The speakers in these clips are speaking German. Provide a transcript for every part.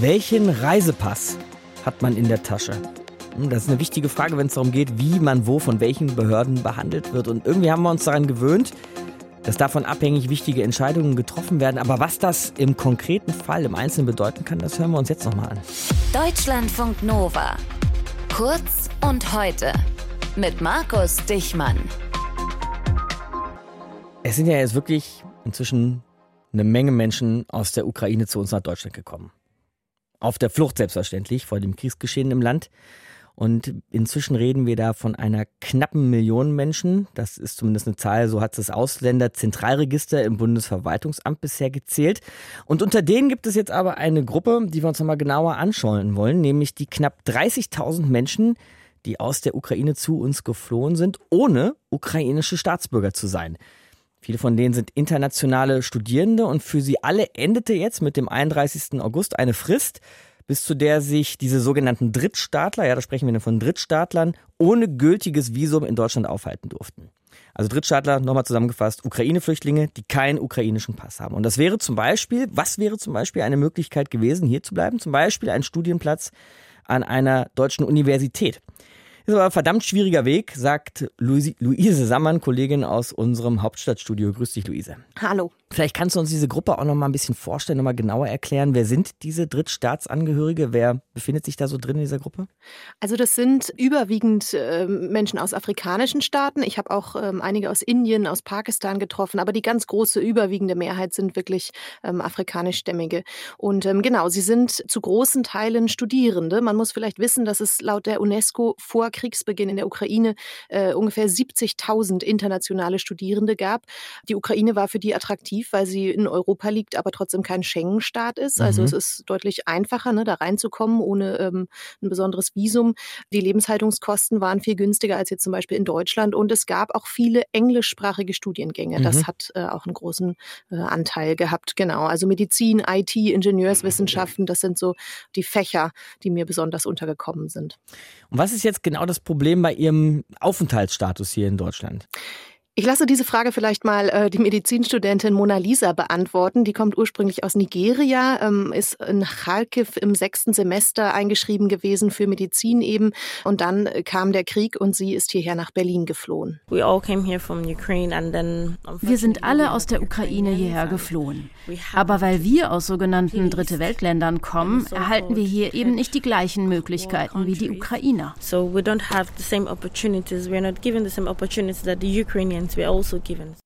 Welchen Reisepass hat man in der Tasche? Hm, das ist eine wichtige Frage, wenn es darum geht, wie man wo von welchen Behörden behandelt wird. Und irgendwie haben wir uns daran gewöhnt, dass davon abhängig wichtige Entscheidungen getroffen werden. Aber was das im konkreten Fall im Einzelnen bedeuten kann, das hören wir uns jetzt nochmal an. Deutschlandfunk Nova. Kurz und heute. Mit Markus Dichmann. Es sind ja jetzt wirklich inzwischen eine Menge Menschen aus der Ukraine zu uns nach Deutschland gekommen. Auf der Flucht selbstverständlich vor dem Kriegsgeschehen im Land. Und inzwischen reden wir da von einer knappen Million Menschen. Das ist zumindest eine Zahl, so hat das Ausländerzentralregister im Bundesverwaltungsamt bisher gezählt. Und unter denen gibt es jetzt aber eine Gruppe, die wir uns nochmal genauer anschauen wollen, nämlich die knapp 30.000 Menschen, die aus der Ukraine zu uns geflohen sind, ohne ukrainische Staatsbürger zu sein. Viele von denen sind internationale Studierende und für sie alle endete jetzt mit dem 31. August eine Frist, bis zu der sich diese sogenannten Drittstaatler, ja, da sprechen wir von Drittstaatlern, ohne gültiges Visum in Deutschland aufhalten durften. Also Drittstaatler, nochmal zusammengefasst, Ukraine-Flüchtlinge, die keinen ukrainischen Pass haben. Und das wäre zum Beispiel, was wäre zum Beispiel eine Möglichkeit gewesen, hier zu bleiben? Zum Beispiel ein Studienplatz an einer deutschen Universität. Ist aber ein verdammt schwieriger Weg, sagt Luise Sammann, Kollegin aus unserem Hauptstadtstudio. Grüß dich, Luise. Hallo. Vielleicht kannst du uns diese Gruppe auch noch mal ein bisschen vorstellen, noch mal genauer erklären. Wer sind diese Drittstaatsangehörige? Wer befindet sich da so drin in dieser Gruppe? Also das sind überwiegend äh, Menschen aus afrikanischen Staaten. Ich habe auch ähm, einige aus Indien, aus Pakistan getroffen, aber die ganz große überwiegende Mehrheit sind wirklich ähm, afrikanischstämmige. Und ähm, genau, sie sind zu großen Teilen Studierende. Man muss vielleicht wissen, dass es laut der UNESCO vor Kriegsbeginn in der Ukraine äh, ungefähr 70.000 internationale Studierende gab. Die Ukraine war für die attraktiv, weil sie in Europa liegt, aber trotzdem kein Schengen-Staat ist. Also mhm. es ist deutlich einfacher, ne, da reinzukommen ohne ähm, ein besonderes Visum. Die Lebenshaltungskosten waren viel günstiger als jetzt zum Beispiel in Deutschland und es gab auch viele englischsprachige Studiengänge. Mhm. Das hat äh, auch einen großen äh, Anteil gehabt. Genau. Also Medizin, IT, Ingenieurswissenschaften, das sind so die Fächer, die mir besonders untergekommen sind. Und was ist jetzt genau das Problem bei Ihrem Aufenthaltsstatus hier in Deutschland? Ich lasse diese Frage vielleicht mal äh, die Medizinstudentin Mona Lisa beantworten. Die kommt ursprünglich aus Nigeria, ähm, ist in Kharkiv im sechsten Semester eingeschrieben gewesen für Medizin eben. Und dann kam der Krieg und sie ist hierher nach Berlin geflohen. Wir sind alle aus der Ukraine hierher geflohen. Aber weil wir aus sogenannten Dritte Weltländern kommen, erhalten wir hier eben nicht die gleichen Möglichkeiten wie die Ukrainer. So we don't have the same opportunities. We're not given the same opportunities that the Ukrainians we were also given.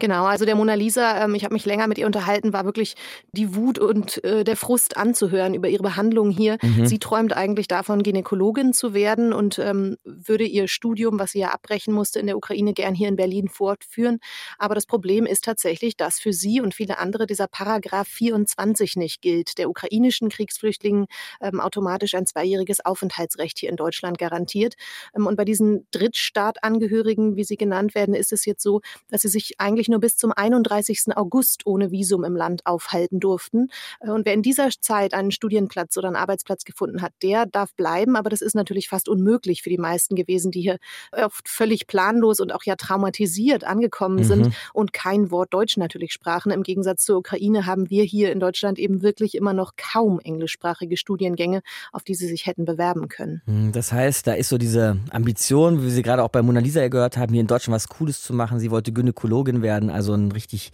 Genau, also der Mona Lisa, ähm, ich habe mich länger mit ihr unterhalten, war wirklich die Wut und äh, der Frust anzuhören über ihre Behandlung hier. Mhm. Sie träumt eigentlich davon, Gynäkologin zu werden und ähm, würde ihr Studium, was sie ja abbrechen musste in der Ukraine, gern hier in Berlin fortführen. Aber das Problem ist tatsächlich, dass für sie und viele andere dieser Paragraph 24 nicht gilt, der ukrainischen Kriegsflüchtlingen ähm, automatisch ein zweijähriges Aufenthaltsrecht hier in Deutschland garantiert. Ähm, und bei diesen Drittstaatangehörigen, wie sie genannt werden, ist es jetzt so, dass sie sich eigentlich nur bis zum 31. August ohne Visum im Land aufhalten durften. Äh, und wer in dieser Zeit einen Studienplatz oder einen Arbeitsplatz gefunden hat, der darf bleiben. Aber das ist natürlich fast unmöglich für die meisten gewesen, die hier oft völlig planlos und auch ja traumatisiert angekommen mhm. sind und kein Wort Deutsch natürlich sprachen. Im Gegensatz zur Ukraine haben wir hier in Deutschland eben wirklich immer noch kaum englischsprachige Studiengänge, auf die sie sich hätten bewerben können. Hm, das heißt, da ist so diese Ambition, wie Sie gerade auch bei Mona Lisa gehört haben, hier in Deutschland was Cooles zu machen. Sie wollte Gynäkologin werden werden, also einen richtig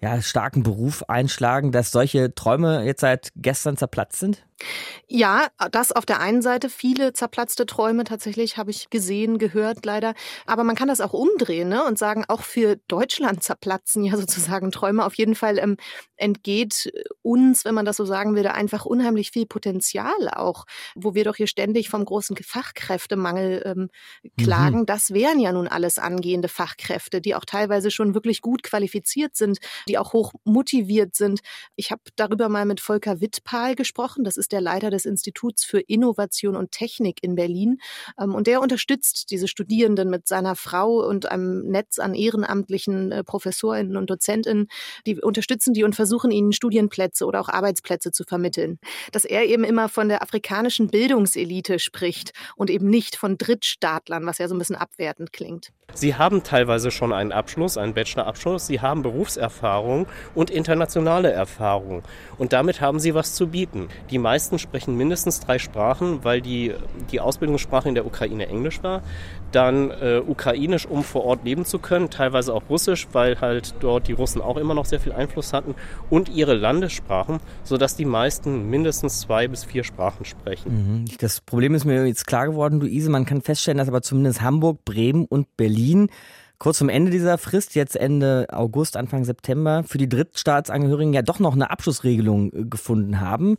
ja, starken Beruf einschlagen, dass solche Träume jetzt seit gestern zerplatzt sind? Ja, das auf der einen Seite. Viele zerplatzte Träume tatsächlich habe ich gesehen, gehört leider. Aber man kann das auch umdrehen ne? und sagen, auch für Deutschland zerplatzen ja sozusagen Träume. Auf jeden Fall ähm, entgeht uns, wenn man das so sagen würde, einfach unheimlich viel Potenzial auch, wo wir doch hier ständig vom großen Fachkräftemangel ähm, klagen. Mhm. Das wären ja nun alles angehende Fachkräfte, die auch teilweise schon wirklich gut qualifiziert sind, die auch hoch motiviert sind. Ich habe darüber mal mit Volker Wittpahl gesprochen. Das ist der Leiter des Instituts für Innovation und Technik in Berlin. Ähm, und der unterstützt diese Studierenden mit seiner Frau und einem Netz an ehrenamtlichen äh, Professorinnen und Dozentinnen. Die unterstützen die und versuchen ihnen Studienplätze oder auch Arbeitsplätze zu vermitteln. Dass er eben immer von der afrikanischen Bildungselite spricht und eben nicht von Drittstaatlern, was ja so ein bisschen abwertend klingt. Sie haben teilweise schon einen Abschluss, einen Bachelorabschluss, sie haben Berufserfahrung und internationale Erfahrung. Und damit haben sie was zu bieten. Die meisten sprechen mindestens drei Sprachen, weil die, die Ausbildungssprache in der Ukraine Englisch war. Dann äh, Ukrainisch, um vor Ort leben zu können, teilweise auch Russisch, weil halt dort die Russen auch immer noch sehr viel Einfluss hatten. Und ihre Landessprachen, sodass die meisten mindestens zwei bis vier Sprachen sprechen. Mhm. Das Problem ist mir jetzt klar geworden, Luise. Man kann feststellen, dass aber zumindest Hamburg, Bremen und Berlin Berlin kurz zum Ende dieser Frist, jetzt Ende August, Anfang September, für die Drittstaatsangehörigen ja doch noch eine Abschlussregelung äh, gefunden haben.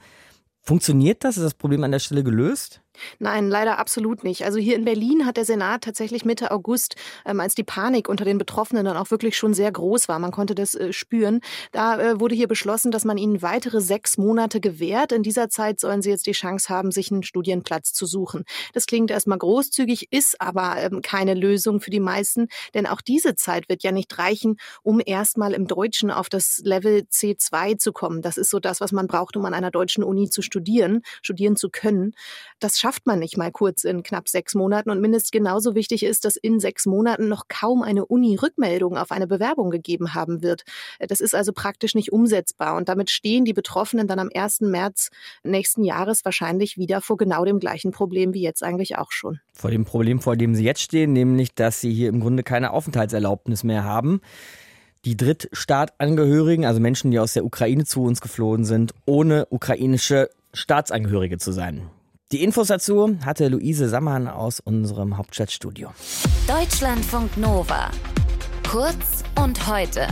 Funktioniert das? Ist das Problem an der Stelle gelöst? Nein, leider absolut nicht. Also hier in Berlin hat der Senat tatsächlich Mitte August, ähm, als die Panik unter den Betroffenen dann auch wirklich schon sehr groß war, man konnte das äh, spüren, da äh, wurde hier beschlossen, dass man ihnen weitere sechs Monate gewährt. In dieser Zeit sollen sie jetzt die Chance haben, sich einen Studienplatz zu suchen. Das klingt erstmal großzügig, ist aber ähm, keine Lösung für die meisten, denn auch diese Zeit wird ja nicht reichen, um erstmal im Deutschen auf das Level C2 zu kommen. Das ist so das, was man braucht, um an einer deutschen Uni zu studieren, studieren zu können. Das schafft man nicht mal kurz in knapp sechs Monaten. Und mindestens genauso wichtig ist, dass in sechs Monaten noch kaum eine Uni Rückmeldung auf eine Bewerbung gegeben haben wird. Das ist also praktisch nicht umsetzbar. Und damit stehen die Betroffenen dann am 1. März nächsten Jahres wahrscheinlich wieder vor genau dem gleichen Problem wie jetzt eigentlich auch schon. Vor dem Problem, vor dem sie jetzt stehen, nämlich, dass sie hier im Grunde keine Aufenthaltserlaubnis mehr haben die Drittstaatangehörigen, also Menschen, die aus der Ukraine zu uns geflohen sind, ohne ukrainische Staatsangehörige zu sein. Die Infos dazu hatte Luise Sammann aus unserem Hauptstadtstudio. Deutschlandfunk Nova. Kurz und heute.